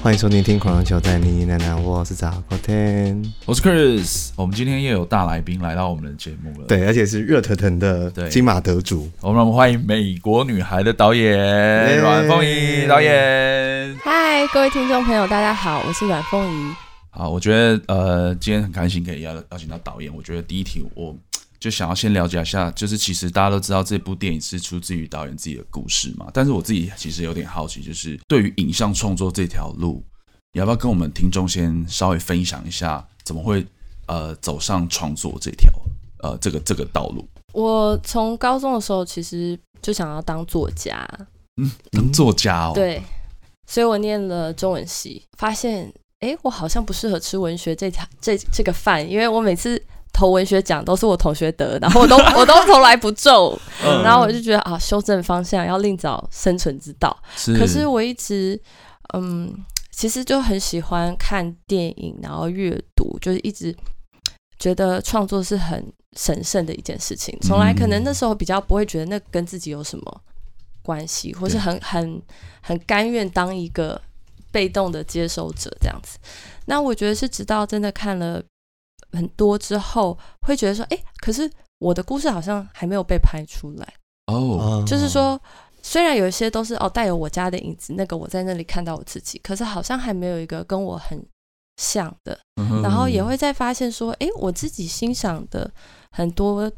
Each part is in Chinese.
欢迎收听《听狂人球在你奶奶》，我是杂货天，我是 Chris。我们今天又有大来宾来到我们的节目了，对，而且是热腾腾的金马得主。我们欢迎《美国女孩》的导演阮凤仪导演。嗨，各位听众朋友，大家好，我是阮凤仪。好，我觉得呃，今天很开心可以邀邀请到导演。我觉得第一题我。就想要先了解一下，就是其实大家都知道这部电影是出自于导演自己的故事嘛，但是我自己其实有点好奇，就是对于影像创作这条路，你要不要跟我们听众先稍微分享一下，怎么会呃走上创作这条呃这个这个道路？我从高中的时候其实就想要当作家，嗯，当作家哦，对，所以我念了中文系，发现哎，我好像不适合吃文学这条这这个饭，因为我每次。投文学奖都是我同学得，然后我都 我都从来不中，然后我就觉得啊，修正方向要另找生存之道。是，可是我一直嗯，其实就很喜欢看电影，然后阅读，就是一直觉得创作是很神圣的一件事情。从来可能那时候比较不会觉得那跟自己有什么关系，或是很很很甘愿当一个被动的接收者这样子。那我觉得是直到真的看了。很多之后会觉得说，哎，可是我的故事好像还没有被拍出来哦。Oh. 就是说，虽然有一些都是哦带有我家的影子，那个我在那里看到我自己，可是好像还没有一个跟我很像的。Uh-huh. 然后也会再发现说，哎，我自己欣赏的很多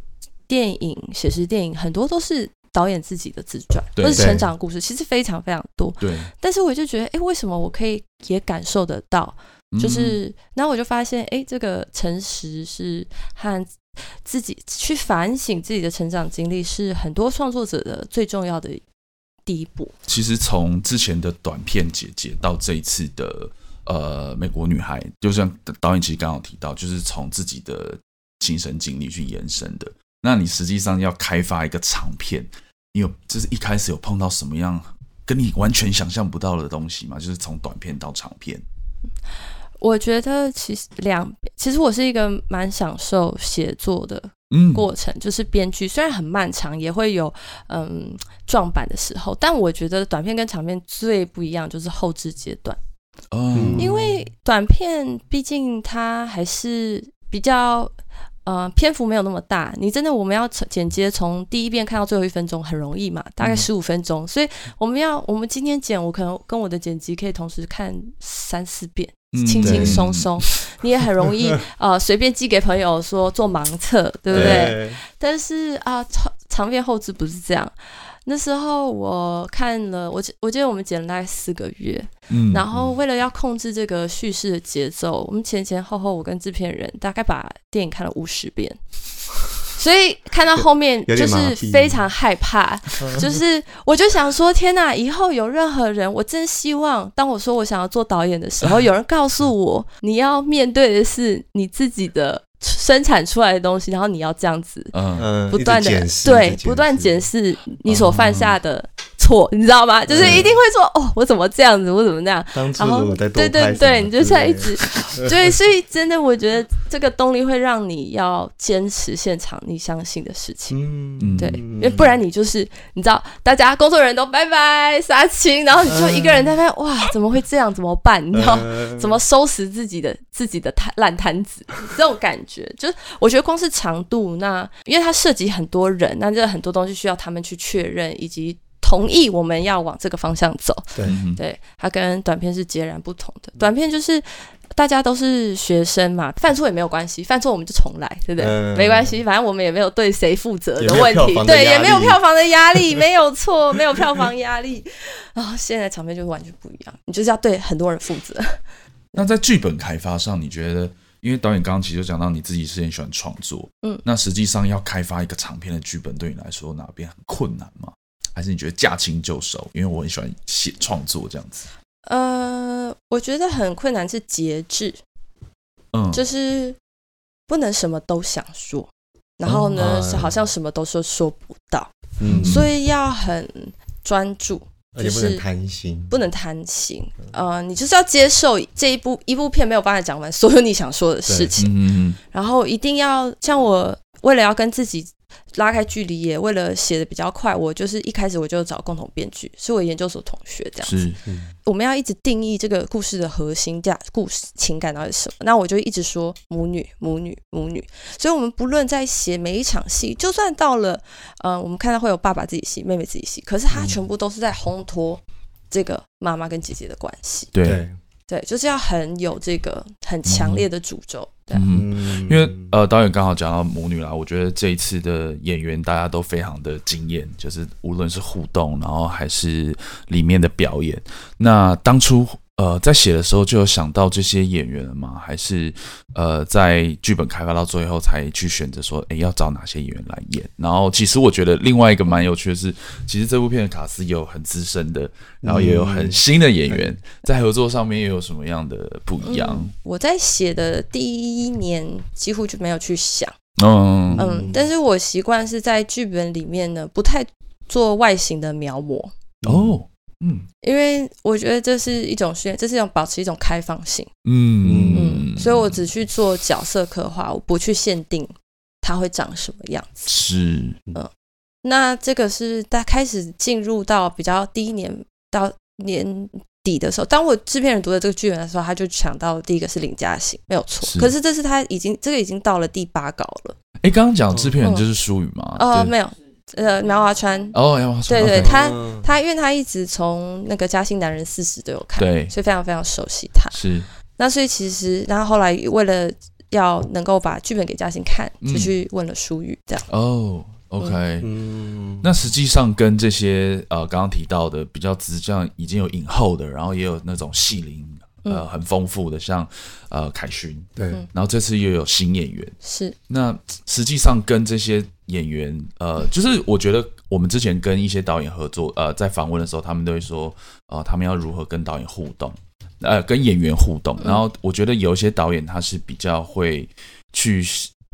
电影、写实电影，很多都是导演自己的自传或是成长故事，其实非常非常多。对。但是我就觉得，哎，为什么我可以也感受得到？就是，然后我就发现，哎，这个诚实是和自己去反省自己的成长经历，是很多创作者的最重要的第一步。其实从之前的短片姐姐到这一次的呃美国女孩，就像导演其实刚好提到，就是从自己的亲身经历去延伸的。那你实际上要开发一个长片，你有就是一开始有碰到什么样跟你完全想象不到的东西吗？就是从短片到长片。我觉得其实两，其实我是一个蛮享受写作的过程，嗯、就是编剧虽然很漫长，也会有嗯撞板的时候，但我觉得短片跟长片最不一样就是后置阶段，哦，因为短片毕竟它还是比较呃篇幅没有那么大，你真的我们要剪接从第一遍看到最后一分钟很容易嘛，大概十五分钟，嗯、所以我们要我们今天剪，我可能跟我的剪辑可以同时看三四遍。轻轻松松，你也很容易呃随便寄给朋友说做盲测，对不对？对。但是啊，长长篇后置不是这样。那时候我看了，我我记得我们剪了大概四个月，嗯，然后为了要控制这个叙事的节奏，我们前前后后我跟制片人大概把电影看了五十遍。所以看到后面就是非常害怕，就是我就想说，天哪！以后有任何人，我真希望当我说我想要做导演的时候，有人告诉我，你要面对的是你自己的生产出来的东西，然后你要这样子，不断的对，不断检视你所犯下的错，你知道吗？就是一定会说，哦，我怎么这样子，我怎么那样？然后对对对，你就在一直 对，所以真的，我觉得。这个动力会让你要坚持现场你相信的事情，嗯，对，因为不然你就是你知道，大家工作人员都拜拜杀青，然后你就一个人在那，哇，怎么会这样？怎么办？你知道怎么收拾自己的自己的摊烂摊子？这种感觉，就是我觉得光是长度，那因为它涉及很多人，那这很多东西需要他们去确认以及同意我们要往这个方向走。对，对，它跟短片是截然不同的。短片就是。大家都是学生嘛，犯错也没有关系，犯错我们就重来，对不对？嗯、没关系，反正我们也没有对谁负责的问题，对，也没有票房的压力，没有错，没有票房压力。然后、哦、现在场面就完全不一样，你就是要对很多人负责。那在剧本开发上，你觉得，因为导演刚刚其实就讲到你自己是很喜欢创作，嗯，那实际上要开发一个长篇的剧本，对你来说哪边很困难吗？还是你觉得驾轻就熟？因为我很喜欢写创作这样子。呃，我觉得很困难是节制，嗯，就是不能什么都想说，然后呢，是、嗯、好像什么都说说不到，嗯，所以要很专注，而且不能贪心，不能贪心，呃，你就是要接受这一部一部片没有办法讲完所有你想说的事情，嗯，然后一定要像我。为了要跟自己拉开距离，也为了写的比较快，我就是一开始我就找共同编剧，是我研究所同学这样子。是，我们要一直定义这个故事的核心价、故事情感到底是什么？那我就一直说母女、母女、母女。所以，我们不论在写每一场戏，就算到了，呃，我们看到会有爸爸自己戏、妹妹自己戏，可是他全部都是在烘托这个妈妈跟姐姐的关系。对。对，就是要很有这个很强烈的诅咒。对，嗯，因为呃，导演刚好讲到母女啦，我觉得这一次的演员大家都非常的惊艳，就是无论是互动，然后还是里面的表演。那当初。呃，在写的时候就有想到这些演员了吗？还是呃，在剧本开发到最后才去选择说，哎，要找哪些演员来演？然后，其实我觉得另外一个蛮有趣的是，其实这部片的卡司有很资深的，然后也有很新的演员，在合作上面又有什么样的不一样？嗯，我在写的第一年几乎就没有去想，嗯嗯，但是我习惯是在剧本里面呢，不太做外形的描摹哦。嗯，因为我觉得这是一种训练，这是一种保持一种开放性。嗯嗯，所以我只去做角色刻画，我不去限定他会长什么样子。是，嗯，那这个是在开始进入到比较第一年到年底的时候，当我制片人读的这个剧本的时候，他就想到第一个是林嘉欣，没有错。可是这是他已经这个已经到了第八稿了。哎，刚刚讲制片人就是舒宇吗？哦，没有。呃，苗华川。哦，苗华川，对对他他因为他一直从那个《嘉兴男人四十》都有看，对，所以非常非常熟悉他。是，那所以其实，然后后来为了要能够把剧本给嘉兴看，就去问了舒宇，这样。哦，OK，嗯，那实际上跟这些呃刚刚提到的比较直这样已经有影后的，然后也有那种戏龄。呃，很丰富的，像呃凯勋，对，然后这次又有新演员，是。那实际上跟这些演员，呃，就是我觉得我们之前跟一些导演合作，呃，在访问的时候，他们都会说，呃，他们要如何跟导演互动，呃，跟演员互动。然后我觉得有一些导演他是比较会去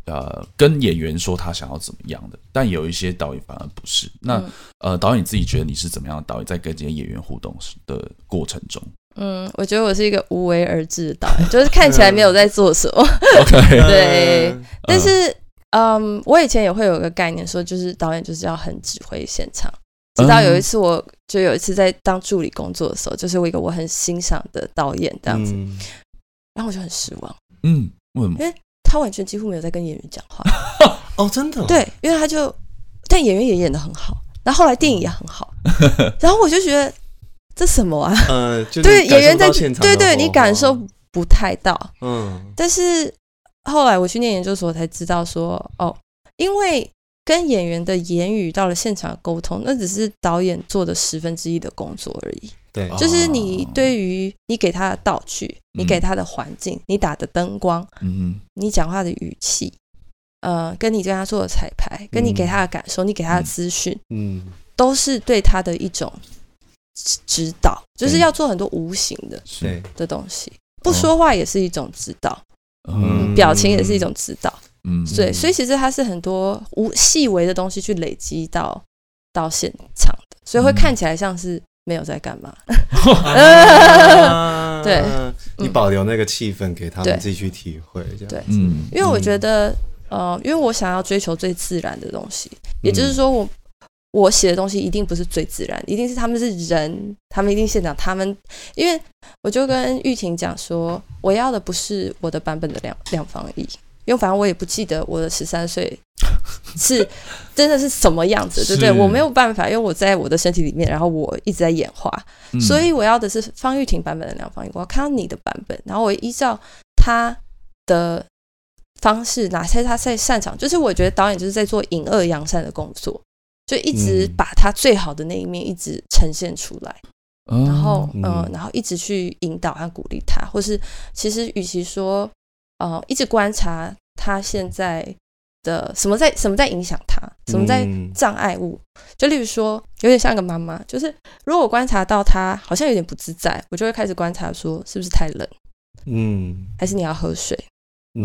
呃跟演员说他想要怎么样的，但有一些导演反而不是。那呃，导演自己觉得你是怎么样的导演，在跟这些演员互动的过程中？嗯，我觉得我是一个无为而治的导演，就是看起来没有在做什么。OK，对，但是嗯，我以前也会有一个概念，说就是导演就是要很指挥现场。直到有一次，我就有一次在当助理工作的时候，就是我一个我很欣赏的导演这样子，然后我就很失望。嗯，为什么？因为他完全几乎没有在跟演员讲话。哦，真的？对，因为他就，但演员也演的很好，然后后来电影也很好，然后我就觉得。这什么啊？呃，对，演员在对对，你感受不太到。嗯，但是后来我去念研究所才知道说，哦，因为跟演员的言语到了现场沟通，那只是导演做的十分之一的工作而已。对，就是你对于你给他的道具，你给他的环境，你打的灯光，嗯，你讲话的语气，呃，跟你跟他做的彩排，跟你给他的感受，你给他的资讯，嗯，都是对他的一种。指导就是要做很多无形的对。的东西，不说话也是一种指导，嗯，表情也是一种指导，嗯，对，所以其实它是很多无细微的东西去累积到到现场的，所以会看起来像是没有在干嘛，对，你保留那个气氛给他们自己去体会，这样，对，嗯，因为我觉得，呃，因为我想要追求最自然的东西，也就是说我。我写的东西一定不是最自然，一定是他们是人，他们一定现场，他们，因为我就跟玉婷讲说，我要的不是我的版本的两两方一，因为反正我也不记得我的十三岁 是真的是什么样子，对不对？我没有办法，因为我在我的身体里面，然后我一直在演化，所以我要的是方玉婷版本的两方一，我要看到你的版本，然后我依照他的方式，哪些他在擅长，就是我觉得导演就是在做隐恶扬善的工作。就一直把他最好的那一面一直呈现出来，嗯、然后嗯、呃，然后一直去引导和鼓励他，或是其实与其说呃，一直观察他现在的什么在什么在影响他，什么在障碍物，就例如说有点像个妈妈，就是如果我观察到他好像有点不自在，我就会开始观察说是不是太冷，嗯，还是你要喝水，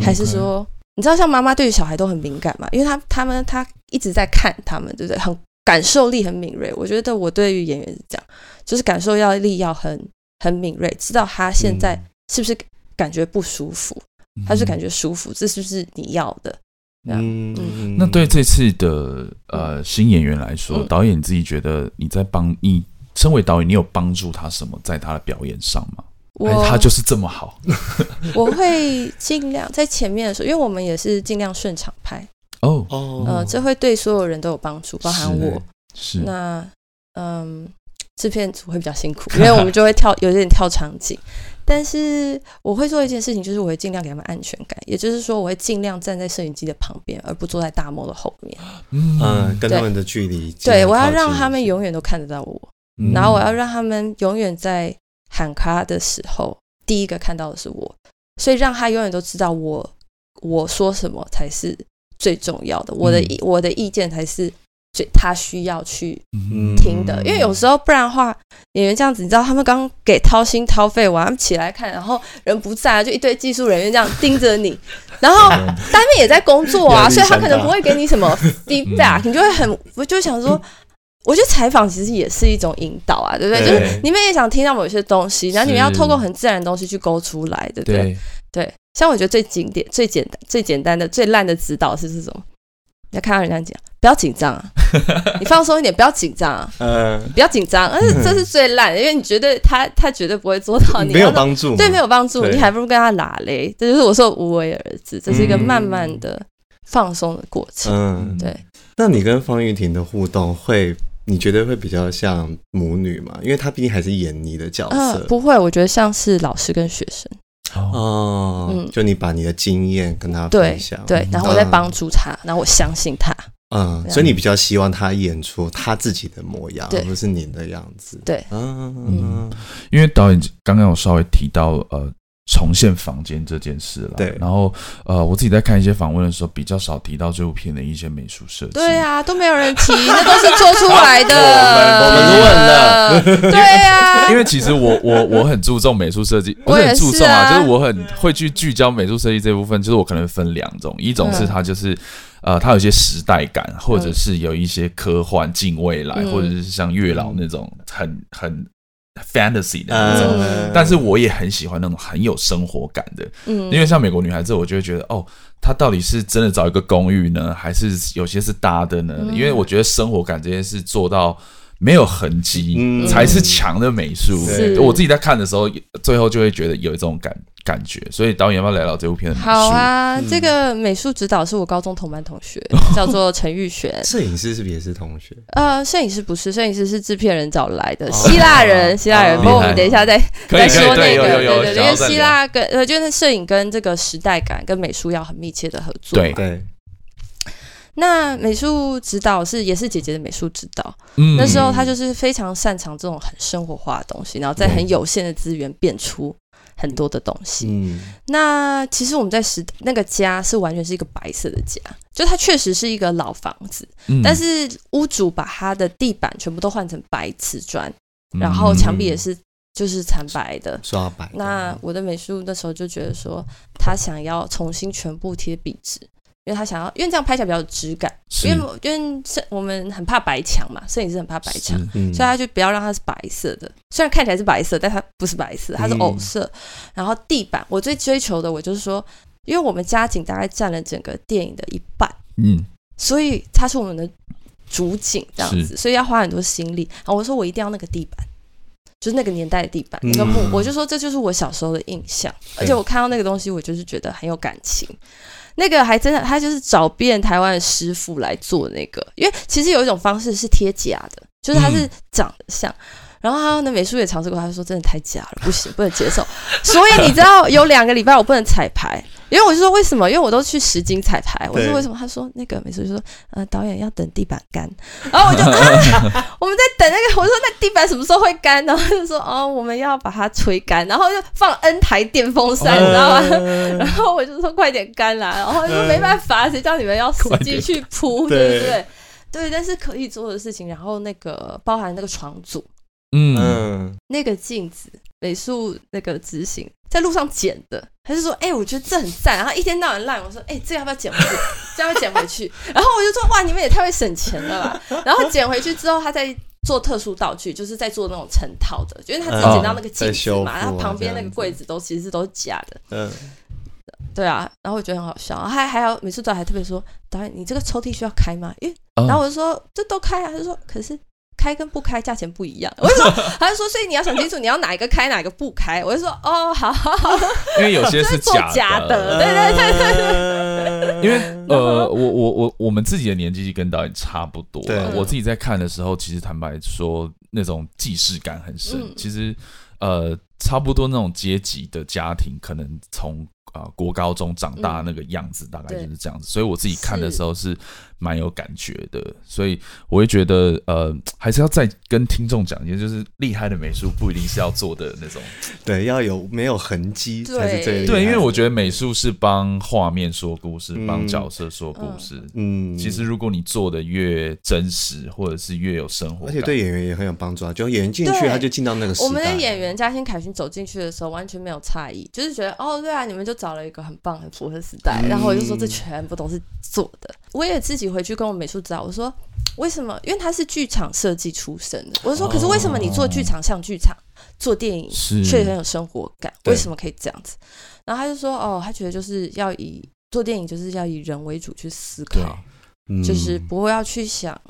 还是说。你知道，像妈妈对于小孩都很敏感嘛？因为他他们他一直在看他们，对不对？很感受力很敏锐。我觉得我对于演员是这样，就是感受要力要很很敏锐，知道他现在是不是感觉不舒服，他是感觉舒服，这是不是你要的？嗯，嗯，那对这次的呃新演员来说，嗯、导演你自己觉得你在帮你身为导演，你有帮助他什么在他的表演上吗？我还是他就是这么好？我会尽量在前面的时候，因为我们也是尽量顺场拍哦哦，呃，这会对所有人都有帮助，包含我。是，是那嗯，制片组会比较辛苦，因为我们就会跳有点跳场景。但是我会做一件事情，就是我会尽量给他们安全感，也就是说，我会尽量站在摄影机的旁边，而不坐在大幕的后面。嗯，跟他们的距离。对，我要让他们永远都看得到我，嗯、然后我要让他们永远在喊卡的时候，第一个看到的是我，所以让他永远都知道我我说什么才是最重要的，我的、嗯、我的意见才是。最他需要去听的，因为有时候不然的话，演员这样子，你知道，他们刚给掏心掏肺完，他们起来看，然后人不在，就一堆技术人员这样盯着你，然后单面也在工作啊，所以他可能不会给你什么 feedback，你就会很，我就想说，我觉得采访其实也是一种引导啊，对不对？就是你们也想听到某些东西，然后你们要透过很自然的东西去勾出来，对不对？对，像我觉得最经典、最简单、最简单的、最烂的指导是这种。你要看到人家讲，不要紧张啊，你放松一点，不要紧张啊，嗯，不要紧张，但是 这是最烂的，因为你觉得他他绝对不会做到，你。没有帮助，对，没有帮助，你还不如跟他拉嘞，这就是我说无为而治，这是一个慢慢的放松的过程，嗯，对。那你跟方玉婷的互动会，你觉得会比较像母女吗？因为她毕竟还是演你的角色，不会，我觉得像是老师跟学生。哦，嗯，就你把你的经验跟他分享，对，对，然后我再帮助他，嗯、然后我相信他，嗯，所以你比较希望他演出他自己的模样，而不是你的样子，对，嗯嗯，因为导演刚刚有稍微提到，呃。重现房间这件事了，对。然后，呃，我自己在看一些访问的时候，比较少提到这部片的一些美术设计。对啊，都没有人提，那都是做出来的。我们问了。对啊，因为其实我我我很注重美术设计，我很注重啊，就是我很会去聚焦美术设计这部分。就是我可能分两种，一种是它就是呃，它有一些时代感，或者是有一些科幻近未来，或者是像月老那种很很。Fantasy 的那种，嗯、但是我也很喜欢那种很有生活感的，嗯，因为像美国女孩子，我就会觉得，哦，她到底是真的找一个公寓呢，还是有些是搭的呢？嗯、因为我觉得生活感这件事做到没有痕迹，嗯、才是强的美术。我自己在看的时候，最后就会觉得有一种感。感觉，所以导演要不要聊聊这部片的美术？好啊，嗯、这个美术指导是我高中同班同学，叫做陈玉璇。摄影师是不是也是同学？呃，摄影师不是，摄影师是制片人找来的，希腊人，希腊人。不过我们等一下再再说那个，对对对，因为希腊跟呃，就是摄影跟这个时代感跟美术要很密切的合作。对对。那美术指导是也是姐姐的美术指导，嗯，那时候她就是非常擅长这种很生活化的东西，然后在很有限的资源变出。很多的东西，嗯，那其实我们在时那个家是完全是一个白色的家，就它确实是一个老房子，嗯，但是屋主把它的地板全部都换成白瓷砖，然后墙壁也是就是惨白的刷白。那我的美术那时候就觉得说，他想要重新全部贴壁纸。因为他想要，因为这样拍起来比较有质感。是因为因为摄我们很怕白墙嘛，摄影师很怕白墙，嗯、所以他就不要让它是白色的。虽然看起来是白色，但它不是白色，它是藕色。嗯、然后地板，我最追求的，我就是说，因为我们家景大概占了整个电影的一半，嗯，所以它是我们的主景这样子，所以要花很多心力。然后我说我一定要那个地板，就是那个年代的地板，那个木，嗯、我就说这就是我小时候的印象，而且我看到那个东西，我就是觉得很有感情。那个还真的，他就是找遍台湾的师傅来做那个，因为其实有一种方式是贴假的，就是它是长得像。嗯、然后他那美术也尝试过，他说真的太假了，不行，不能接受。所以你知道有两个礼拜我不能彩排。因为我就说为什么？因为我都去实景彩排。我说为什么？他说那个美术就说，呃，导演要等地板干。然后我就啊，我们在等那个。我说那地板什么时候会干？然后就说哦，我们要把它吹干，然后就放 N 台电风扇，你知道吗？然后我就说快点干啦。然后就说没办法，谁叫你们要实际去铺，对不对？对，但是可以做的事情。然后那个包含那个床组，嗯，那个镜子。美术那个执行在路上捡的，他就说：“哎、欸，我觉得这很赞。”然后一天到晚烂，我说：“哎、欸，这要不要捡回去？这要不要捡回去？” 然后我就说：“哇，你们也太会省钱了吧！” 然后捡回去之后，他在做特殊道具，就是在做那种成套的，因为他自己捡到那个镜子嘛，然后旁边那个柜子都其实都是假的。嗯，对啊，然后我觉得很好笑，还还有美术导还特别说，导演你这个抽屉需要开吗？因为，然后我就说这都开啊，他就说可是。开跟不开价钱不一样，我就说，他就说，所以你要想清楚，你要哪一个开，哪一个不开。我就说，哦，好，好，好，因为有些是假的，假的，对对对对对。因为 呃，我我我我们自己的年纪跟导演差不多，对我自己在看的时候，其实坦白说，那种既视感很深。嗯、其实呃，差不多那种阶级的家庭，可能从啊、呃、国高中长大那个样子，大概就是这样子。所以我自己看的时候是。蛮有感觉的，所以我会觉得，呃，还是要再跟听众讲一下，就是厉害的美术不一定是要做的那种，对，要有没有痕迹才是最对，因为我觉得美术是帮画面说故事，帮、嗯、角色说故事。嗯，其实如果你做的越真实，或者是越有生活，而且对演员也很有帮助啊。就演员进去，他就进到那个时代。我们的演员嘉欣、凯勋走进去的时候，完全没有诧异，就是觉得哦，对啊，你们就找了一个很棒、很符合时代。嗯、然后我就说，这全部都是做的。我也自己回去跟我美术指导我说，为什么？因为他是剧场设计出身的。我说，可是为什么你做剧场像剧场，做电影却很有生活感？为什么可以这样子？然后他就说，哦，他觉得就是要以做电影就是要以人为主去思考，就是不会要去想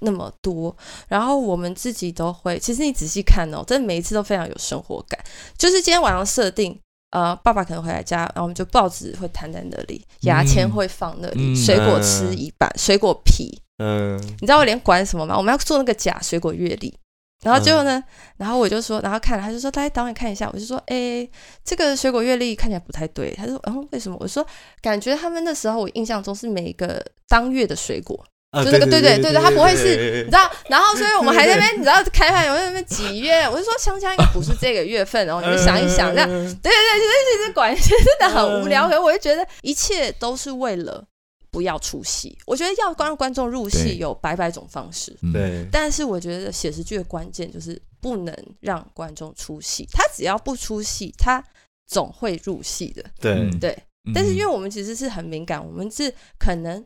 那么多。然后我们自己都会，其实你仔细看哦，真的每一次都非常有生活感。就是今天晚上设定。呃，爸爸可能回来家，然后我们就报纸会摊在那里，牙签会放那里，嗯、水果吃一半，嗯、水果皮。嗯，你知道我连管什么吗？我们要做那个假水果月历，然后最后呢，嗯、然后我就说，然后看了，他就说，来导演看一下，我就说，哎，这个水果月历看起来不太对。他说，嗯，为什么？我说，感觉他们那时候我印象中是每一个当月的水果。就那个对对对对，他不会是，你知道，然后所以我们还在那边，你知道开拍有那边几月，我就说香香应该不是这个月份，然后你们想一想，这样对对对，其实其实管 真的很无聊，可是我就觉得一切都是为了不要出戏。我觉得要让观众入戏有百百种方式，对，但是我觉得写实剧的关键就是不能让观众出戏，他只要不出戏，他总会入戏的，对。对。但是因为我们其实是很敏感，我们是可能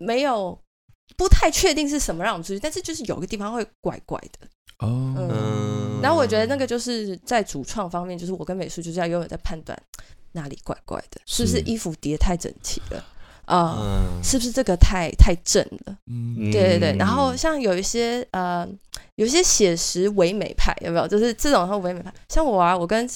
没有。不太确定是什么让我们出去，但是就是有个地方会怪怪的哦。嗯，然后我觉得那个就是在主创方面，就是我跟美术就是要永远在判断哪里怪怪的，是不是衣服叠太整齐了啊？嗯，是不是这个太太正了？嗯，对对对。然后像有一些呃，有一些写实唯美派有没有？就是这种很唯美派，像我啊，我跟。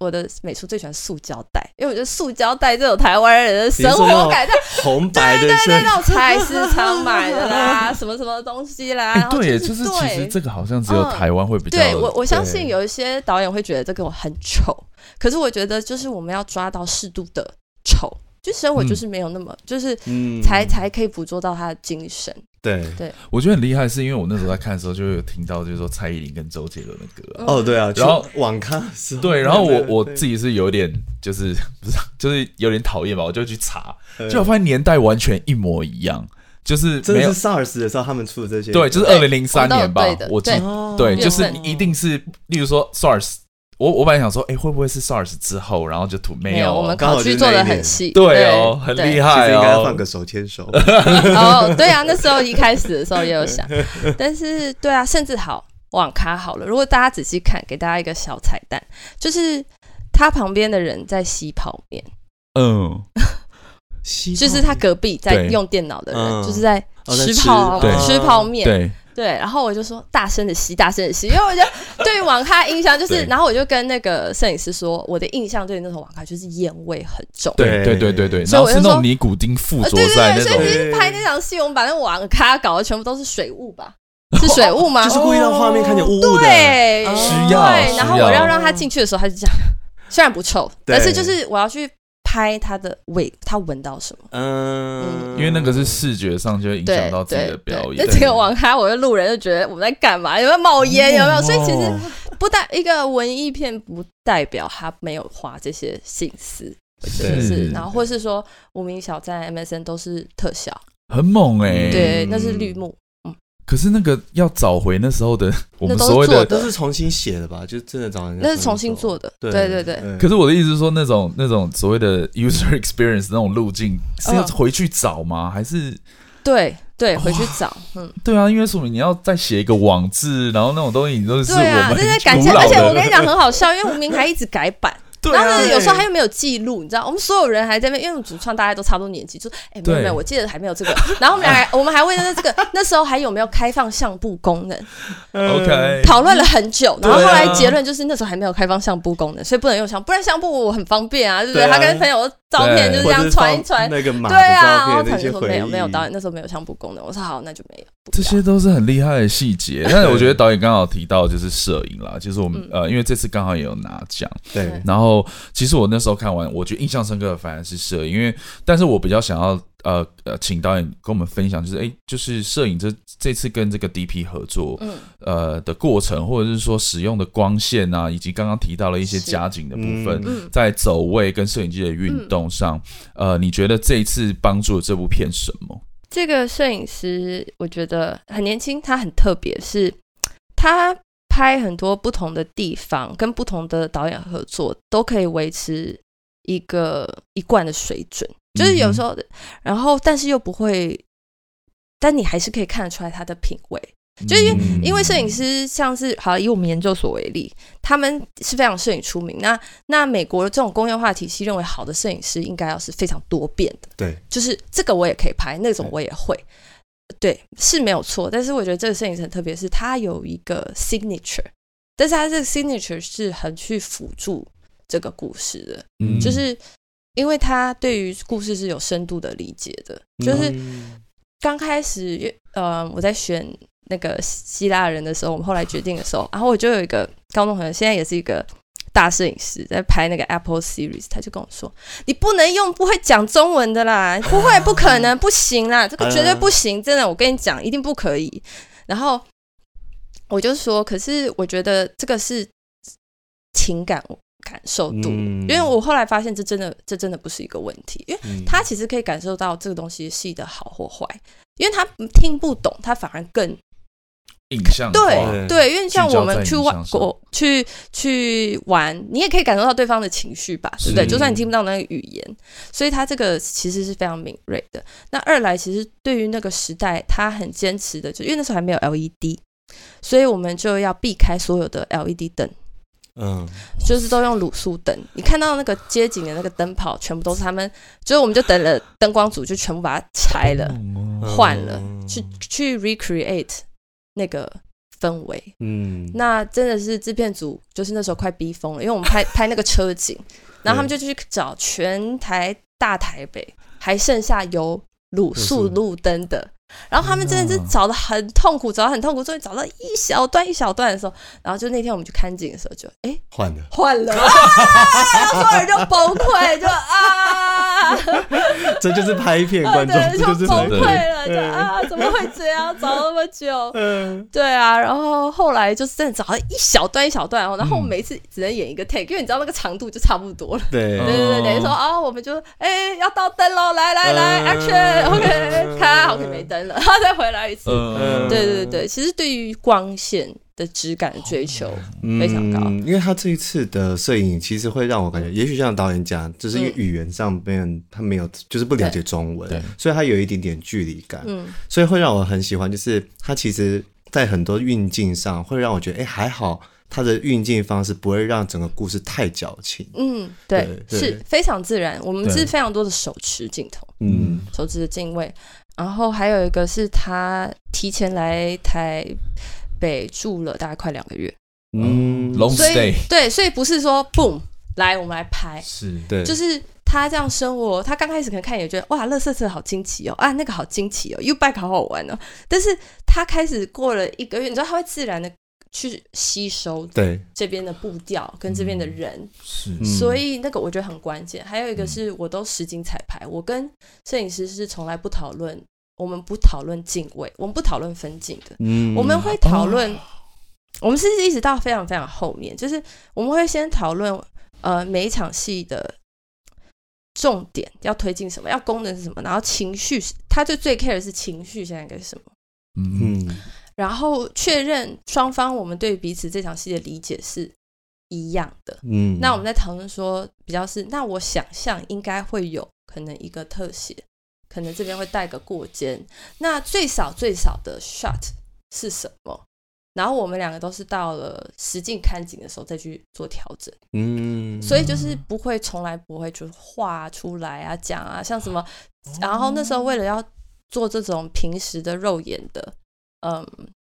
我的美术最喜欢塑胶袋，因为我觉得塑胶袋这种台湾人的生活感，红白的，对对对，那种菜市场买的啦，什么什么东西啦。欸、对，就是其实这个好像只有台湾会比较。对我我相信有一些导演会觉得这个我很丑，可是我觉得就是我们要抓到适度的丑，就生活就是没有那么，嗯、就是才才可以捕捉到他的精神。对对，我觉得很厉害，是因为我那时候在看的时候，就有听到就是说蔡依林跟周杰伦的歌。哦，对啊，然后网咖是。对，然后我我自己是有点就是不是就是有点讨厌吧，我就去查，就我发现年代完全一模一样，就是真的是 SARS 的时候他们出的这些，对，就是二零零三年吧，我记，对，就是一定是，例如说 SARS。我我本来想说，哎，会不会是 SARS 之后，然后就涂没有？我们考据做的很细，对哦，很厉害哦。应该要放个手牵手。哦，对啊，那时候一开始的时候也有想，但是对啊，甚至好网咖好了。如果大家仔细看，给大家一个小彩蛋，就是他旁边的人在吸泡面，嗯，就是他隔壁在用电脑的人，就是在吃泡吃泡面，对。对，然后我就说大声的吸，大声的吸，因为我觉得对于网咖印象就是，然后我就跟那个摄影师说，我的印象对那种网咖就是烟味很重。对对对对对，然后是那种尼古丁附着在那种。所以其实拍那场戏，我们把那网咖搞得全部都是水雾吧？是水雾吗？就是故意让画面看起来雾雾的。对，需要。对，然后我要让他进去的时候，他就这样，虽然不臭，但是就是我要去。拍他的味，他闻到什么？嗯，因为那个是视觉上就会影响到自己的表演。那这个网咖，我的路人就觉得我们在干嘛？有没有冒烟？有没有？所以其实不代一个文艺片，不代表他没有花这些心思，是是。然后或是说，无名小站 MSN 都是特效，很猛哎。对，那是绿幕。可是那个要找回那时候的 我们所谓的都是重新写的吧？就真的找人，那是重新做的。对对对。可是我的意思是说，那种那种所谓的 user experience 那种路径是要回去找吗？还是？对对，回去找。嗯，对啊，因为说明你要再写一个网志，然后那种东西你都是对啊这些感谢。而且我跟你讲很好笑，因为无名还一直改版。对、啊。然后呢，有时候还有没有记录，你知道，我们所有人还在那，因为我们主创大家都差不多年纪，就哎，没有没有，我记得还没有这个。然后我们俩，我们还问那这个，那时候还有没有开放相簿功能？OK，讨论了很久，然后后来结论就是那时候还没有开放相簿功能，所以不能用相，不然相簿我很方便啊，对不对？他跟朋友的照片就是这样传一传，那个马对啊，然后他就说没有没有导演那时候没有相簿功能，我说好，那就没有。这些都是很厉害的细节，但是我觉得导演刚好提到就是摄影啦，就是我们呃，因为这次刚好也有拿奖，对。然后其实我那时候看完，我觉得印象深刻的反而是摄影，因为但是我比较想要呃呃，请导演跟我们分享，就是哎，就是摄影这这次跟这个 DP 合作，嗯，呃的过程，或者是说使用的光线啊，以及刚刚提到了一些加景的部分，在走位跟摄影机的运动上，呃，你觉得这一次帮助了这部片什么？这个摄影师我觉得很年轻，他很特别，是他拍很多不同的地方，跟不同的导演合作，都可以维持一个一贯的水准。就是有时候，嗯、然后但是又不会，但你还是可以看得出来他的品味。就是因为，因为摄影师像是好以我们研究所为例，他们是非常摄影出名。那那美国的这种工业化体系认为好的摄影师应该要是非常多变的。对，就是这个我也可以拍，那种我也会。对，对，是没有错。但是我觉得这个摄影师很特别，是他有一个 signature，但是他这个 signature 是很去辅助这个故事的。嗯，就是因为他对于故事是有深度的理解的。就是刚开始，呃，我在选。那个希腊人的时候，我们后来决定的时候，然后我就有一个高中朋友，现在也是一个大摄影师，在拍那个 Apple Series，他就跟我说：“你不能用不会讲中文的啦，不会，不可 能，不行啦，这个绝对不行，真的，我跟你讲，一定不可以。”然后我就说：“可是我觉得这个是情感感受度，因为我后来发现这真的，这真的不是一个问题，因为他其实可以感受到这个东西戏的好或坏，因为他听不懂，他反而更。”印象对对，因为像我们去外国去去玩，你也可以感受到对方的情绪吧，对不对？就算你听不到那个语言，所以他这个其实是非常敏锐的。那二来，其实对于那个时代，他很坚持的，就因为那时候还没有 LED，所以我们就要避开所有的 LED 灯，嗯，就是都用卤素灯。你看到那个街景的那个灯泡，全部都是他们，所以我们就等了灯光组，就全部把它拆了，换了，去去 recreate。那个氛围，嗯，那真的是制片组，就是那时候快逼疯了，因为我们拍 拍那个车景，然后他们就去找全台大台北还剩下有卤素路灯的。然后他们真的是找的很痛苦，找的很痛苦，终于找到一小段一小段的时候，然后就那天我们去看景的时候就，就哎换了。换了，所有人就崩溃，就啊，这就是拍片观众，对，就崩溃了，就啊，怎么会这样，找那么久，嗯，对啊，然后后来就是真的找了一小段一小段，然后每次只能演一个 take，因为你知道那个长度就差不多了，对，对对对，等于说啊，我们就哎要到灯喽，来来来，action，OK，看，OK 没灯。然 后再回来一次，嗯、对对对，其实对于光线的质感追求非常高，嗯，因为他这一次的摄影其实会让我感觉，也许像导演讲，就是因为语言上面他没有，就是不了解中文，对，所以他有一点点距离感，嗯，所以会让我很喜欢，就是他其实在很多运镜上会让我觉得，哎，还好。他的运镜方式不会让整个故事太矫情，嗯，对，对是非常自然。我们是非常多的手持镜头，嗯，手持的镜位。然后还有一个是他提前来台北住了大概快两个月，嗯，long stay，对，所以不是说 boom 来我们来拍，是对，就是他这样生活，他刚开始可能看也觉得哇，乐色车好惊奇哦，啊，那个好惊奇哦，U-bike 好好玩哦。但是他开始过了一个月，你知道他会自然的。去吸收对。这边的步调跟这边的人，是，所以那个我觉得很关键。还有一个是我都实景彩排，我跟摄影师是从来不讨论，我们不讨论镜位，我们不讨论分镜的，嗯，我们会讨论，我们是一直到非常非常后面，就是我们会先讨论呃每一场戏的重点要推进什么，要功能是什么，然后情绪，他就最 care 的是情绪现在该是什么，嗯。然后确认双方我们对彼此这场戏的理解是一样的。嗯，那我们在讨论说比较是，那我想象应该会有可能一个特写，可能这边会带个过肩。那最少最少的 shot 是什么？然后我们两个都是到了实境看景的时候再去做调整，嗯，所以就是不会从来不会就画出来啊讲啊，像什么，然后那时候为了要做这种平时的肉眼的，嗯，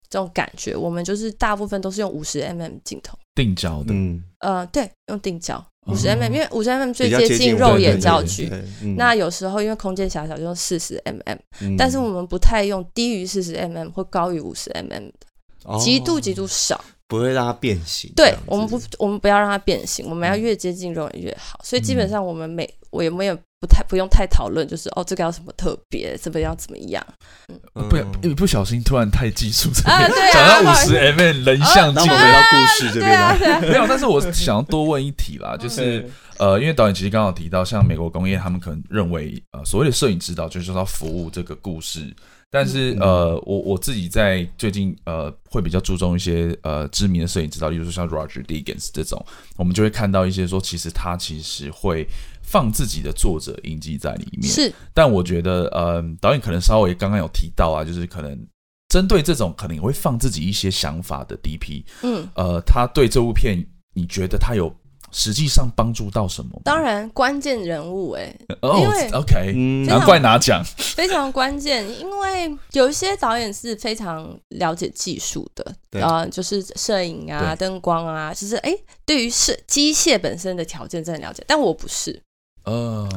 这种感觉，我们就是大部分都是用五十 mm 镜头。定焦的，嗯，呃，对，用定焦五十 mm，因为五十 mm 最接近肉眼焦距，那有时候因为空间狭小就用四十 mm，但是我们不太用低于四十 mm 或高于五十 mm 的。极度极度少，不会让它变形。对，我们不，我们不要让它变形，我们要越接近肉眼越好。所以基本上我们每我也没有不太不用太讨论，就是哦，这个要什么特别，这个要怎么样？嗯，不，一不小心突然太技术层面，讲到五十 mm 人像，那我们回到故事这边来。没有，但是我想要多问一题啦，就是呃，因为导演其实刚好提到，像美国工业，他们可能认为呃，所谓的摄影指导就是要服务这个故事。但是呃，我我自己在最近呃，会比较注重一些呃知名的摄影指导，例如说像 Roger Deakins 这种，我们就会看到一些说，其实他其实会放自己的作者印记在里面。是，但我觉得呃，导演可能稍微刚刚有提到啊，就是可能针对这种可能也会放自己一些想法的 DP，嗯，呃，他对这部片，你觉得他有？实际上帮助到什么？当然，关键人物哎、欸，哦、因为 OK，难怪拿奖，非常关键。因为有一些导演是非常了解技术的，啊就是摄影啊、灯光啊，就是哎，对于是机械本身的条件真的了解。但我不是，嗯、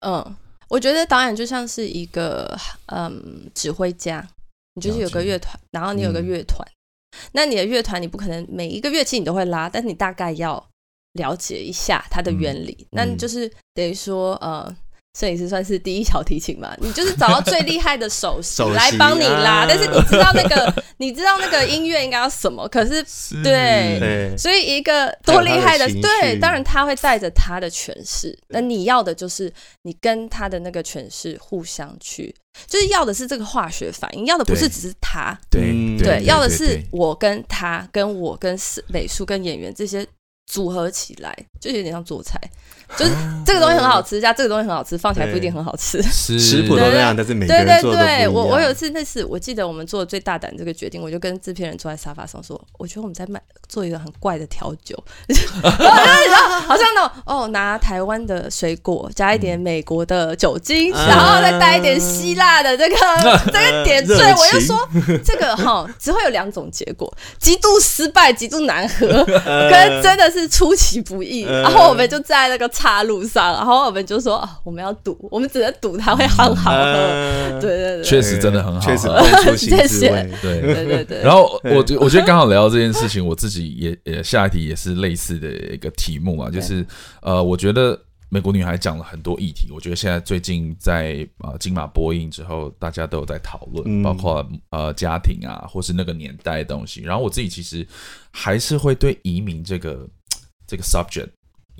uh、嗯，我觉得导演就像是一个嗯指挥家，你就是有个乐团，然后你有个乐团，嗯、那你的乐团你不可能每一个乐器你都会拉，但是你大概要。了解一下它的原理，嗯、那就是等于说，呃，摄影师算是第一小提琴嘛，你就是找到最厉害的首席来帮你拉，但是你知道那个，你知道那个音乐应该要什么，可是，是。对，对。所以一个多厉害的，的对，当然他会带着他的诠释，那你要的就是你跟他的那个诠释互相去，就是要的是这个化学反应，要的不是只是他，对对，对，要的是我跟他，跟我跟美术跟演员这些。组合起来就有点像做菜，就是这个东西很好吃，加这个东西很好吃，放起来不一定很好吃。食谱都那样，但是每个人做的不一样。对对对，我我有一次那次我记得我们做的最大胆这个决定，我就跟制片人坐在沙发上说，我觉得我们在卖做一个很怪的调酒，好像那种哦，拿台湾的水果加一点美国的酒精，然后再带一点希腊的这个这个点缀，我就说这个哈只会有两种结果：极度失败，极度难喝，跟真的是。是出其不意，然后我们就在那个岔路上，然后我们就说啊，我们要赌，我们只能赌它会很好喝。对对对，确实真的很好，确实很出其滋 味。对对对对。然后我我觉得刚好聊到这件事情，我自己也也下一题也是类似的一个题目啊，就是呃，我觉得。美国女孩讲了很多议题，我觉得现在最近在呃金马播映之后，大家都有在讨论，嗯、包括呃家庭啊，或是那个年代的东西。然后我自己其实还是会对移民这个这个 subject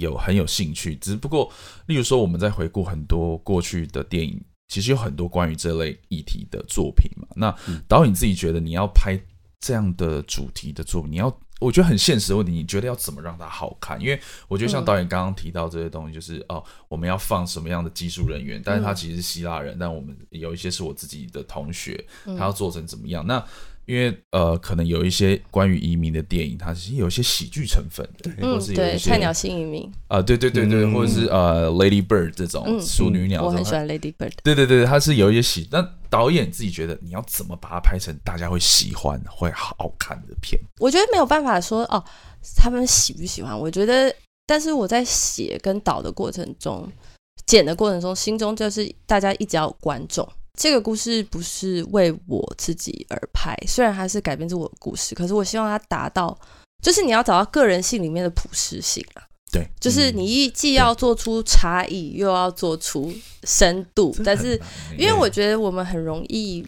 有很有兴趣。只不过，例如说我们在回顾很多过去的电影，其实有很多关于这类议题的作品嘛。那导演自己觉得你要拍这样的主题的作品，你要？我觉得很现实的问题，你觉得要怎么让它好看？因为我觉得像导演刚刚提到这些东西，就是、嗯、哦，我们要放什么样的技术人员，但是他其实是希腊人，嗯、但我们有一些是我自己的同学，他要做成怎么样？嗯、那因为呃，可能有一些关于移民的电影，它其实有一些喜剧成分的，嗯，或是有一些菜鸟新移民啊、呃，对对对对，嗯、或者是呃，Lady Bird 这种淑女鸟、嗯，我很喜欢 Lady Bird，对对对，它是有一些喜，那。导演自己觉得你要怎么把它拍成大家会喜欢、会好看的片？我觉得没有办法说哦，他们喜不喜欢？我觉得，但是我在写跟导的过程中、剪的过程中，心中就是大家一直要有观众。这个故事不是为我自己而拍，虽然它是改编自我的故事，可是我希望它达到，就是你要找到个人性里面的普适性啊。对，就是你一既要做出差异，又要做出深度，但是因为我觉得我们很容易，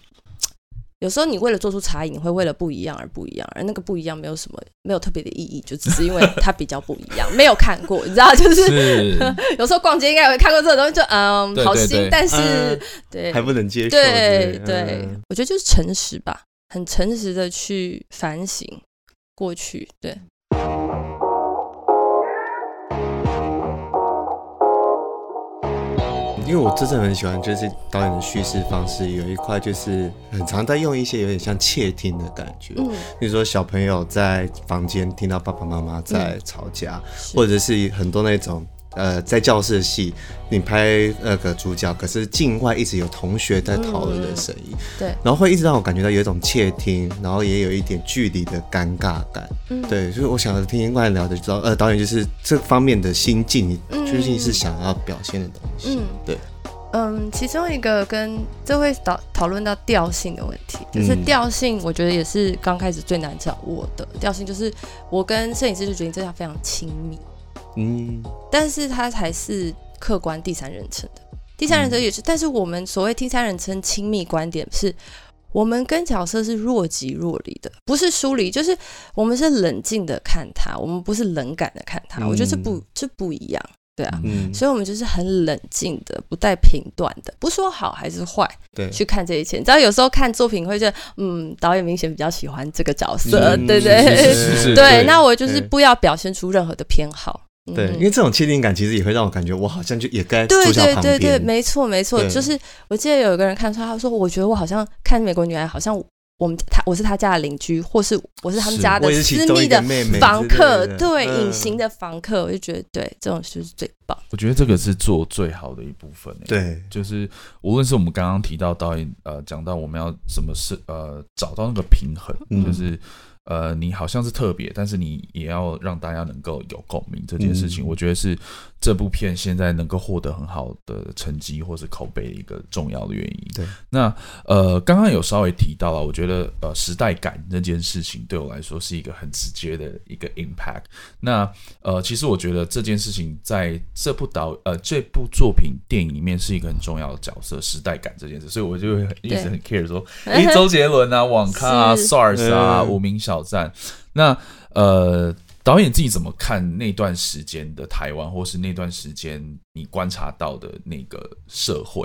有时候你为了做出差异，你会为了不一样而不一样，而那个不一样没有什么，没有特别的意义，就只是因为它比较不一样，没有看过，你知道，就是 有时候逛街应该也会看过这个东西，就嗯，好新，但是对。还不能接受，对对，我觉得就是诚实吧，很诚实的去反省过去，对。因因为我真的很喜欢，就是导演的叙事方式有一块就是很常在用一些有点像窃听的感觉，嗯，比如说小朋友在房间听到爸爸妈妈在吵架，嗯、或者是很多那种。呃，在教室的戏，你拍那个主角，可是境外一直有同学在讨论的声音，嗯，对，然后会一直让我感觉到有一种窃听，然后也有一点距离的尴尬感，嗯，对，所以我想听听过来聊的，就知道呃，导演就是这方面的心境，你究竟是想要表现的东西，嗯，对，嗯，其中一个跟这会讨讨论到调性的问题，就是调性，我觉得也是刚开始最难掌握的。调性，就是我跟摄影师就决定这样非常亲密。嗯，但是他才是客观第三人称的，第三人称也是，嗯、但是我们所谓第三人称亲密观点是，我们跟角色是若即若离的，不是疏离，就是我们是冷静的看他，我们不是冷感的看他，嗯、我觉得这不这不一样，对啊，嗯、所以我们就是很冷静的，不带评断的，不说好还是坏，对，去看这一切。你知道有时候看作品会觉得，嗯，导演明显比较喜欢这个角色，嗯、对对。对，对，那我就是不要表现出任何的偏好。对，因为这种确定感其实也会让我感觉，我好像就也该。对对对对，没错没错，就是我记得有一个人看出来，他说：“我觉得我好像看美国女孩，好像我们他我是他家的邻居，或是我是他们家的私密的房客，对，隐形的房客。”我就觉得，对，这种就是最棒。我觉得这个是做最好的一部分。对，就是无论是我们刚刚提到导演呃讲到我们要怎么是呃找到那个平衡，就是。呃，你好像是特别，但是你也要让大家能够有共鸣这件事情，嗯、我觉得是这部片现在能够获得很好的成绩或是口碑的一个重要的原因。对，那呃，刚刚有稍微提到了，我觉得呃，时代感这件事情对我来说是一个很直接的一个 impact。那呃，其实我觉得这件事情在这部导呃这部作品电影里面是一个很重要的角色，时代感这件事，所以我就会一直很 care 说，哎，周杰伦啊，网咖啊，SARS 啊，无名小挑战，那呃，导演自己怎么看那段时间的台湾，或是那段时间你观察到的那个社会，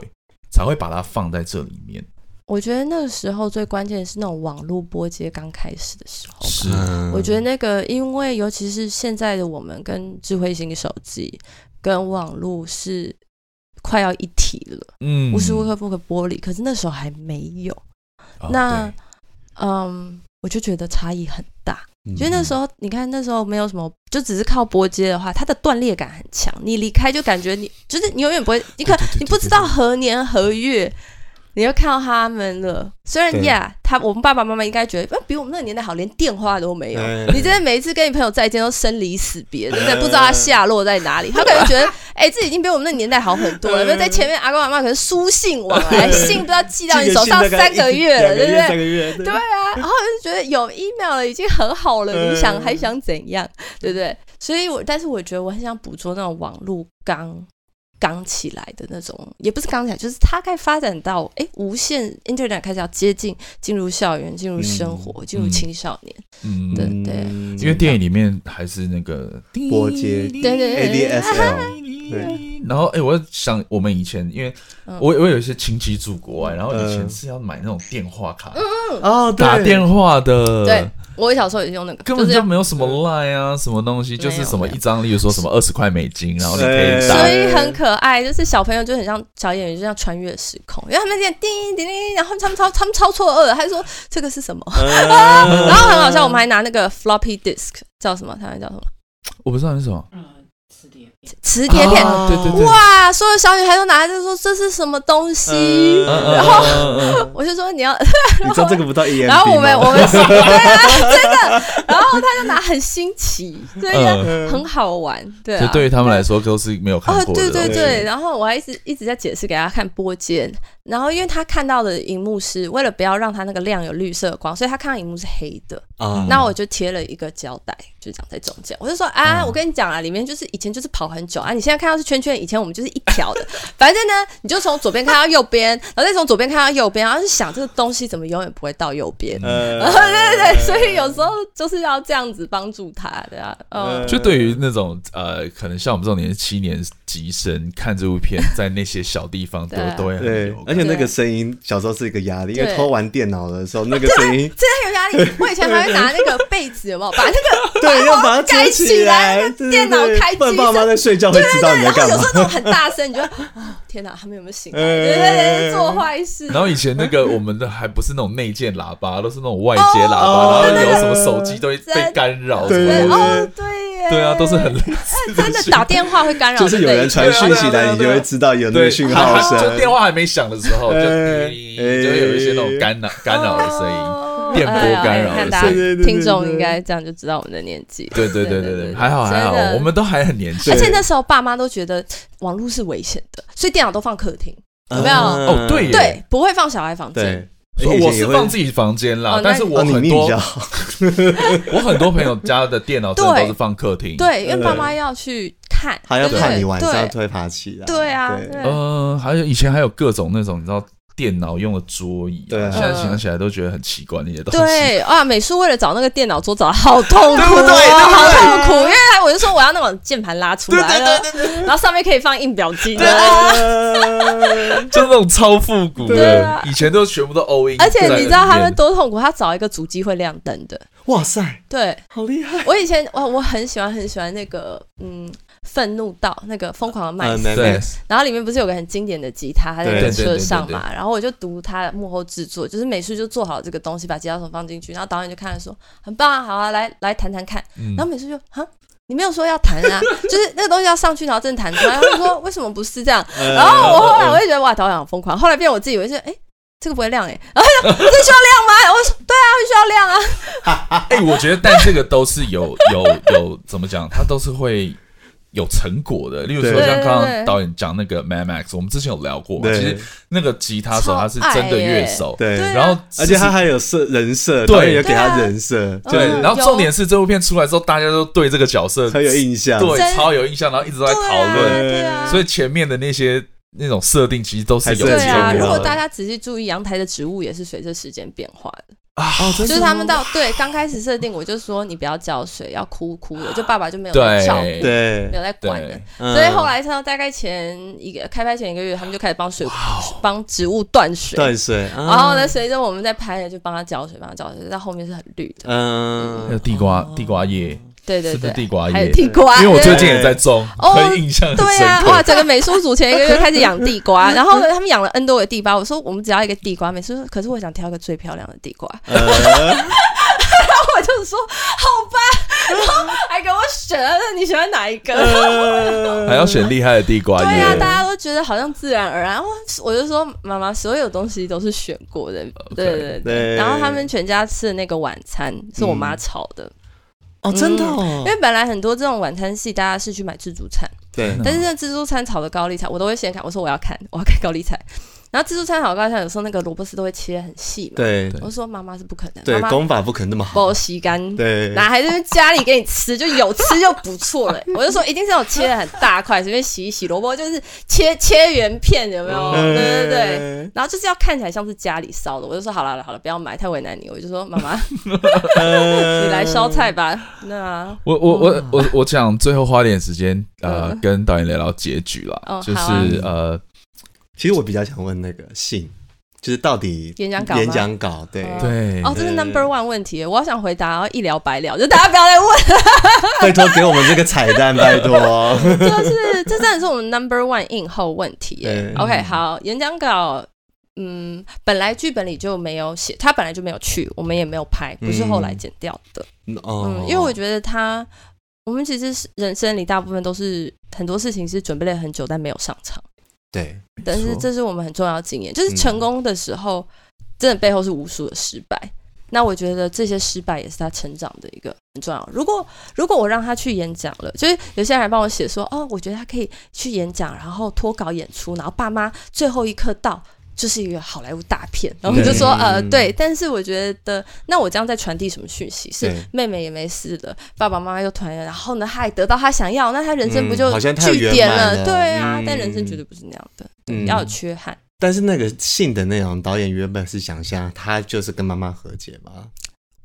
才会把它放在这里面？我觉得那个时候最关键的是那种网络波接刚开始的时候，是。我觉得那个，因为尤其是现在的我们跟智慧型手机跟网络是快要一体了，嗯，无时无刻不可剥离。可是那时候还没有，哦、那，嗯。我就觉得差异很大，因为那时候你看那时候没有什么，就只是靠波接的话，它的断裂感很强。你离开就感觉你就是你永远不会，你可你不知道何年何月。你又看到他们了，虽然呀，他我们爸爸妈妈应该觉得，比我们那个年代好，连电话都没有。你真的每一次跟你朋友再见都生离死别，真的不知道他下落在哪里。他可能觉得，哎，这已经比我们那个年代好很多了。因为在前面阿公阿妈可能书信往来，信都要寄到你手上三个月了，对不对？对啊，然后就觉得有 email 了已经很好了，你想还想怎样，对不对？所以我但是我觉得我很想捕捉那种网络刚。刚起来的那种，也不是刚起来，就是它该发展到哎、欸，无线 Internet 开始要接近，进入校园，进入生活，进、嗯、入青少年。嗯，对对。因为电影里面还是那个拨接，对对对，ADSL。对。然后哎、欸，我想我们以前，因为我我有一些亲戚住国外，然后以前是要买那种电话卡，嗯哦，打电话的，对。我小时候也用那个，根本就没有什么 Line 啊，什么东西，就是什么一张，例如说什么二十块美金，然后你可以打。所以很可爱，就是小朋友就很像小演员，就像穿越时空，因为他们点叮叮叮，然后他们超他们超错愕，还说这个是什么？然后很好笑，我们还拿那个 floppy disk 叫什么？他们叫什么？我不知道是什么。磁铁片，对对对，哇！所有小女孩都拿着说这是什么东西，然后我就说你要，你知道这个不到一，然后我们我们对啊，真的，然后他就拿很新奇，对呀，很好玩，对，就对于他们来说都是没有看过的，对对对，然后我还一直一直在解释给他看拨接，然后因为他看到的荧幕是为了不要让他那个亮有绿色光，所以他看到荧幕是黑的，啊。那我就贴了一个胶带，就这样在中间，我就说啊，我跟你讲啊，里面就是以前就是跑很久啊，你现在看到是圈圈，以前我们就是一条的。反正呢，你就从左边看到右边，然后再从左边看到右边，然后就想这个东西怎么永远不会到右边。嗯，对对对，所以有时候就是要这样子帮助他，的啊。嗯，就对于那种呃，可能像我们这种年七年级生看这部片，在那些小地方都 都会对，而且那个声音小时候是一个压力，因为偷玩电脑的时候那个声音真的有压力。我以前还会拿那个被子，有没有 把那个对，要把它盖起来，电脑开机。睡觉会知道你在干嘛。有时候那种很大声，你就哦天哪，他们有没有醒来？对对对，做坏事。然后以前那个我们的还不是那种内建喇叭，都是那种外接喇叭，然后有什么手机都会被干扰。对对对。对啊，都是很类似。真的打电话会干扰，就是有人传讯息来，你就会知道有那个讯号声。就电话还没响的时候，就就会有一些那种干扰干扰的声音，电波干扰的声音。听众应该这样就知道我们的年纪。对对对对对，还好还好，我们都还很年轻。而且那时候爸妈都觉得网络是危险的，所以电脑都放客厅，有没有？哦，对对，不会放小孩房间。我是放自己房间啦，但是我很多，我很多朋友家的电脑真的都是放客厅，对，因为爸妈要去看，还要看你晚上会爬起来，对啊，呃，还有以前还有各种那种你知道。电脑用的桌椅，对，现在想起来都觉得很奇怪那些东西。对啊，美术为了找那个电脑桌找的好痛苦，对，好痛苦。因为我就说我要那种键盘拉出来的，然后上面可以放印表机的，就那种超复古的。以前都全部都 all in。而且你知道他们多痛苦？他找一个主机会亮灯的。哇塞，对，好厉害。我以前我我很喜欢很喜欢那个嗯。愤怒到那个疯狂的麦斯，对，然后里面不是有个很经典的吉他，他在车上嘛，然后我就读他的幕后制作，就是美术就做好这个东西，把吉他手放进去，然后导演就看了说很棒啊，好啊，来来弹弹看，然后美术就哈，你没有说要弹啊，就是那个东西要上去，然后真的弹出来，然后就说为什么不是这样？然后我后来我就觉得哇，导演好疯狂，后来变我自己，我就哎，这个不会亮哎，然后这需要亮吗？我说对啊，需要亮啊。哎，我觉得但这个都是有有有怎么讲，它都是会。有成果的，例如说像刚刚导演讲那个 Mad Max，我们之前有聊过嘛。其实那个吉他手他是真的乐手，对。然后而且他还有设人设，对，有给他人设，对。然后重点是这部片出来之后，大家都对这个角色很有印象，对，超有印象，然后一直都在讨论。所以前面的那些那种设定其实都是有对啊。如果大家仔细注意，阳台的植物也是随着时间变化的。啊，就是他们到对刚开始设定，我就说你不要浇水，要枯枯的，就爸爸就没有在照顾，对，没有在管的。所以后来他大概前一个开拍前一个月，他们就开始帮水帮植物断水，断水。然后呢，随着我们在拍，就帮他浇水，帮他浇水，在后面是很绿的。嗯，还有地瓜，地瓜叶。对对对，地瓜叶，还有地瓜，因为我最近也在种，很印象很深刻。对啊，哇，整个美术组前一个月开始养地瓜，然后呢，他们养了 N 多个地瓜。我说我们只要一个地瓜，美术说，可是我想挑一个最漂亮的地瓜。然后我就是说好吧，然后还给我选，你喜欢哪一个？还要选厉害的地瓜叶。对啊，大家都觉得好像自然而然。我就说妈妈，所有东西都是选过的。对对对。然后他们全家吃的那个晚餐是我妈炒的。哦，真的哦，因为本来很多这种晚餐戏，大家是去买自助餐，对。但是那自助餐炒的高丽菜，我都会先看，我说我要看，我要看高丽菜。然后自助餐好高丽菜，有时候那个萝卜丝都会切很细嘛，对。我说妈妈是不可能，对，功法不可能那么好，不吸干，对。哪还是家里给你吃，就有吃就不错了。我就说一定是那种切的很大块，随便洗一洗萝卜，就是切切圆片，有没有？对对对。然后就是要看起来像是家里烧的，我就说好了好了，不要买，太为难你。我就说妈妈，你来烧菜吧。那我我我我我讲最后花点时间呃跟导演聊聊结局了，就是呃。其实我比较想问那个信，就是到底演讲稿演讲稿对。对哦，这是 number one 问题，我好想回答，然后一了百了，就大家不要再问，拜托给我们这个彩蛋，拜托，就是这真的是我们 number one 映后问题耶。OK，好，演讲稿，嗯，本来剧本里就没有写，他本来就没有去，我们也没有拍，不是后来剪掉的。嗯，因为我觉得他，我们其实人生里大部分都是很多事情是准备了很久，但没有上场。对，但是这是我们很重要的经验，就是成功的时候，嗯、真的背后是无数的失败。那我觉得这些失败也是他成长的一个很重要。如果如果我让他去演讲了，就是有些人帮我写说，哦，我觉得他可以去演讲，然后脱稿演出，然后爸妈最后一刻到。就是一个好莱坞大片，然后就说呃对，但是我觉得那我这样在传递什么讯息？是妹妹也没事的，爸爸妈妈又团圆，然后呢他还得到他想要，那他人生不就句点了？对啊，但人生绝对不是那样的，要有缺憾。但是那个信的内容，导演原本是想象他就是跟妈妈和解吗？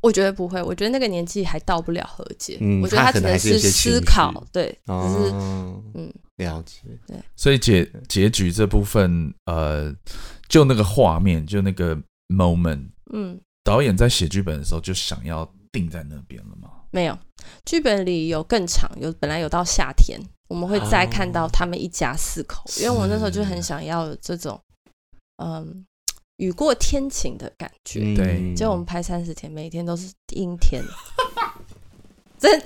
我觉得不会，我觉得那个年纪还到不了和解。嗯我觉得他只能是思考，对，只是嗯了解。对，所以结结局这部分，呃。就那个画面，就那个 moment，嗯，导演在写剧本的时候就想要定在那边了吗？没有，剧本里有更长，有本来有到夏天，我们会再看到他们一家四口，因为我那时候就很想要这种，嗯，雨过天晴的感觉。对，结果我们拍三十天，每天都是阴天，真。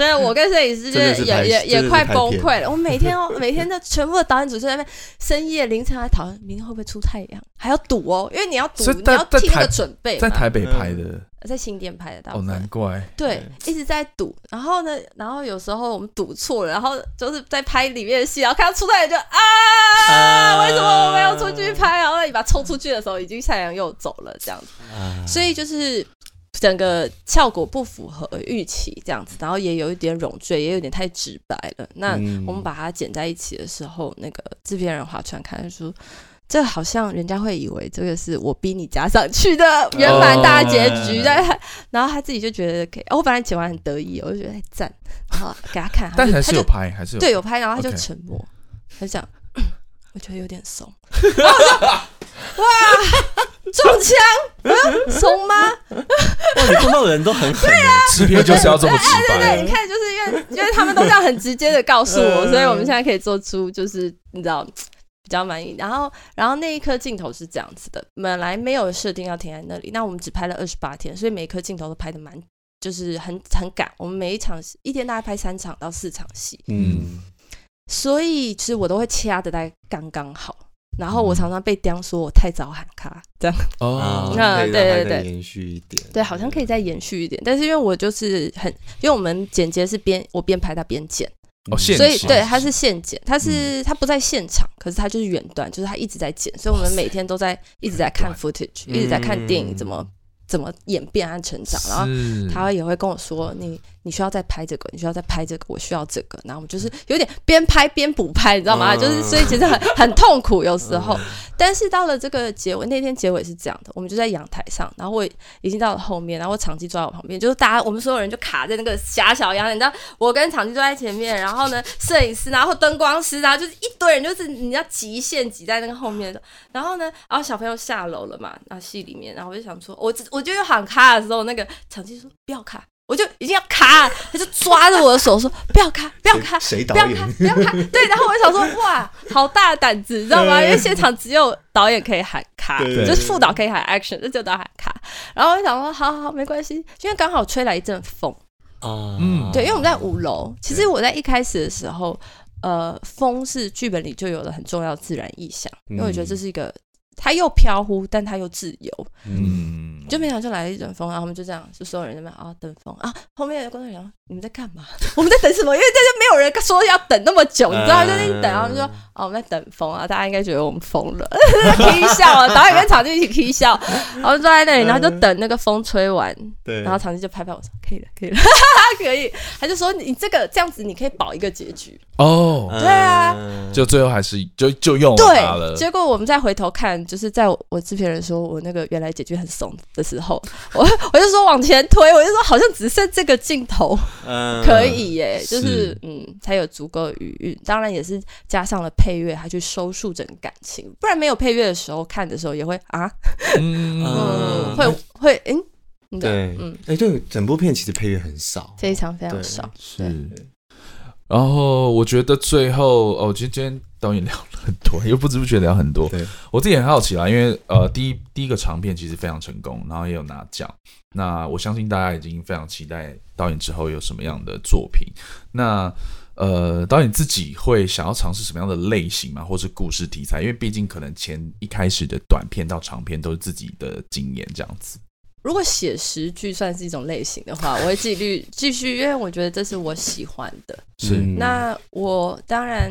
所以，我跟摄影师就也也也快崩溃了。我每天哦，每天的全部的导演组就在那边深夜凌晨来讨论明天会不会出太阳，还要赌哦，因为你要赌，你要替那个准备。在台北拍的，在新店拍的，大哦，难怪。对，一直在赌。然后呢，然后有时候我们赌错了，然后就是在拍里面的戏，然后看到出太阳就啊，为什么我们要出去拍？然后你把冲出去的时候，已经太阳又走了，这样子。所以就是。整个效果不符合预期，这样子，然后也有一点冗赘，也有点太直白了。那我们把它剪在一起的时候，那个制片人划船看说，这好像人家会以为这个是我逼你加上去的圆满大结局的，哦、然后他自己就觉得可以。我本来剪完很得意，我就觉得很赞，然后给他看，但还是有拍，还是有对有拍，然后他就沉默，Okay. 他就讲，我觉得有点怂，哇。中枪？怂吗？哇，你碰到的人都很狠。对啊，视频就是要这么直白。对对对，你看，就是因为因为他们都这样很直接的告诉我，所以我们现在可以做出就是你知道比较满意。然后，然后那一颗镜头是这样子的，本来没有设定要停在那里，那我们只拍了二十八天，所以每一颗镜头都拍的蛮就是很很赶。我们每一场一天大概拍三场到四场戏，嗯，所以其实我都会掐的大概刚刚好。然后我常常被刁说我太早喊卡，这样。哦，那对对对，延续一点，对，好像可以再延续一点，但是因为我就是很，因为我们剪接是边我边拍他边剪，哦，所以对他是现剪，他是他不在现场，可是他就是远端，就是他一直在剪，所以我们每天都在一直在看 footage，一直在看电影怎么怎么演变和成长，然后他也会跟我说你。你需要再拍这个，你需要再拍这个，我需要这个，然后我们就是有点边拍边补拍，你知道吗？就是所以其实很很痛苦有时候，但是到了这个结尾，那天结尾是这样的，我们就在阳台上，然后我已经到了后面，然后我场记坐在我旁边，就是大家我们所有人就卡在那个狭小阳台，你知道，我跟场记坐在前面，然后呢，摄影师，然后灯光师，然后就是一堆人，就是你要极限挤在那个后面的，然后呢，然后小朋友下楼了嘛，然后戏里面，然后我就想说，我我就喊卡的时候，那个场记说不要卡。我就已经要卡，他就抓着我的手说：“不要卡，不要卡，谁导演？不要卡，不要卡。”对，然后我就想说：“哇，好大的胆子，你知道吗？因为现场只有导演可以喊卡，就是副导可以喊 action，就只有导演喊卡。然后我就想说：好好好，没关系，因为刚好吹来一阵风。嗯，对，因为我们在五楼。其实我在一开始的时候，呃，风是剧本里就有了很重要的自然意象，因为我觉得这是一个。他又飘忽，但他又自由，嗯，就没想到就来了一阵风，然后我们就这样，就所有人在那边啊等风啊，后面的观众讲你们在干嘛？我们在等什么？因为这就没有人说要等那么久，你知道，就一直等，然后就说哦我们在等风啊，大家应该觉得我们疯了，踢笑啊，导演跟场记一起踢笑，然后坐在那里，然后就等那个风吹完，对，然后场记就拍拍我说可以了，可以了，可以，他就说你这个这样子你可以保一个结局。哦，对啊，就最后还是就就用了，对，结果我们再回头看。就是在我制片人说我那个原来结局很怂的时候，我我就说往前推，我就说好像只剩这个镜头 可以耶，就是嗯才有足够的余韵。当然也是加上了配乐，还去收束整个感情，不然没有配乐的时候看的时候也会啊，嗯，会会嗯，对，嗯，哎，对，整部片其实配乐很少，非常非常少，是。然后我觉得最后哦，今天导演聊了很多，又不知不觉聊很多。对，我自己很好奇啦，因为呃，第一第一个长片其实非常成功，然后也有拿奖。那我相信大家已经非常期待导演之后有什么样的作品。那呃，导演自己会想要尝试什么样的类型嘛，或是故事题材？因为毕竟可能前一开始的短片到长片都是自己的经验这样子。如果写实剧算是一种类型的话，我会继续继续，因为我觉得这是我喜欢的。是，那我当然，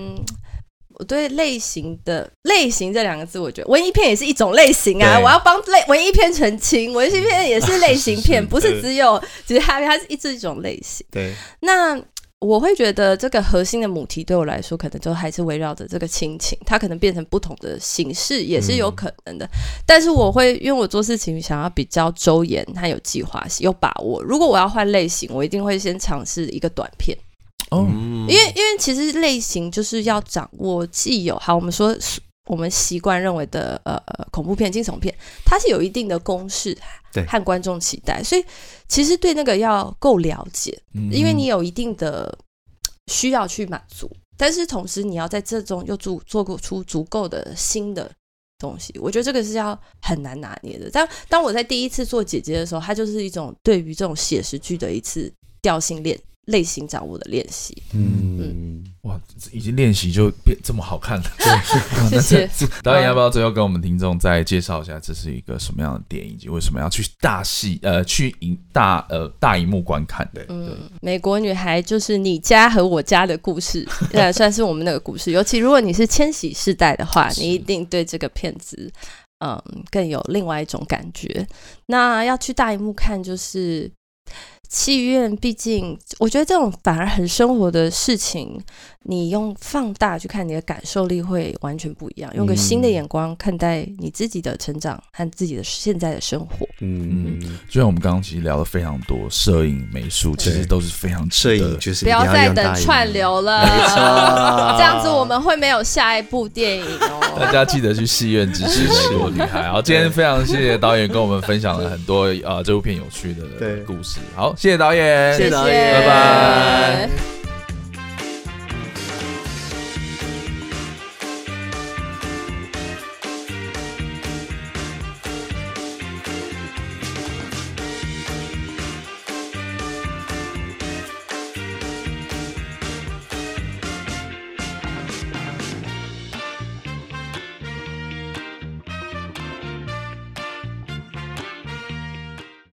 我对类型的类型这两个字，我觉得文艺片也是一种类型啊。我要帮类文艺片澄清，文艺片也是 类型片，不是只有只是它它是一这一种类型。对，那。我会觉得这个核心的母题对我来说，可能就还是围绕着这个亲情，它可能变成不同的形式也是有可能的。嗯、但是我会，因为我做事情想要比较周延，它有计划性，有把握。如果我要换类型，我一定会先尝试一个短片。哦，因为因为其实类型就是要掌握既有好，我们说我们习惯认为的呃恐怖片、惊悚片，它是有一定的公式。对，和观众期待，所以其实对那个要够了解，嗯、因为你有一定的需要去满足，但是同时你要在这中又做做过出足够的新的东西，我觉得这个是要很难拿捏的。但当我在第一次做姐姐的时候，它就是一种对于这种写实剧的一次调性练类型掌握的练习。嗯。嗯哇，已经练习就变这么好看了，对，谢谢。导演要不要最后跟我们听众再介绍一下，这是一个什么样的电影，以及为什么要去大戏呃去影大呃大荧幕观看的？嗯，美国女孩就是你家和我家的故事，呃，算是我们那个故事。尤其如果你是千禧世代的话，你一定对这个片子嗯更有另外一种感觉。那要去大荧幕看，就是。戏院毕竟，我觉得这种反而很生活的事情，你用放大去看，你的感受力会完全不一样。用个新的眼光看待你自己的成长和自己的现在的生活。嗯，嗯就像我们刚刚其实聊了非常多，摄影、美术其实都是非常摄影，就是不要再等串流了，没错，这样子我们会没有下一部电影哦。大家记得去戏院支持美国女孩。好，今天非常谢谢导演跟我们分享了很多啊这部片有趣的故事。好。谢谢导演，谢谢。导演，拜拜。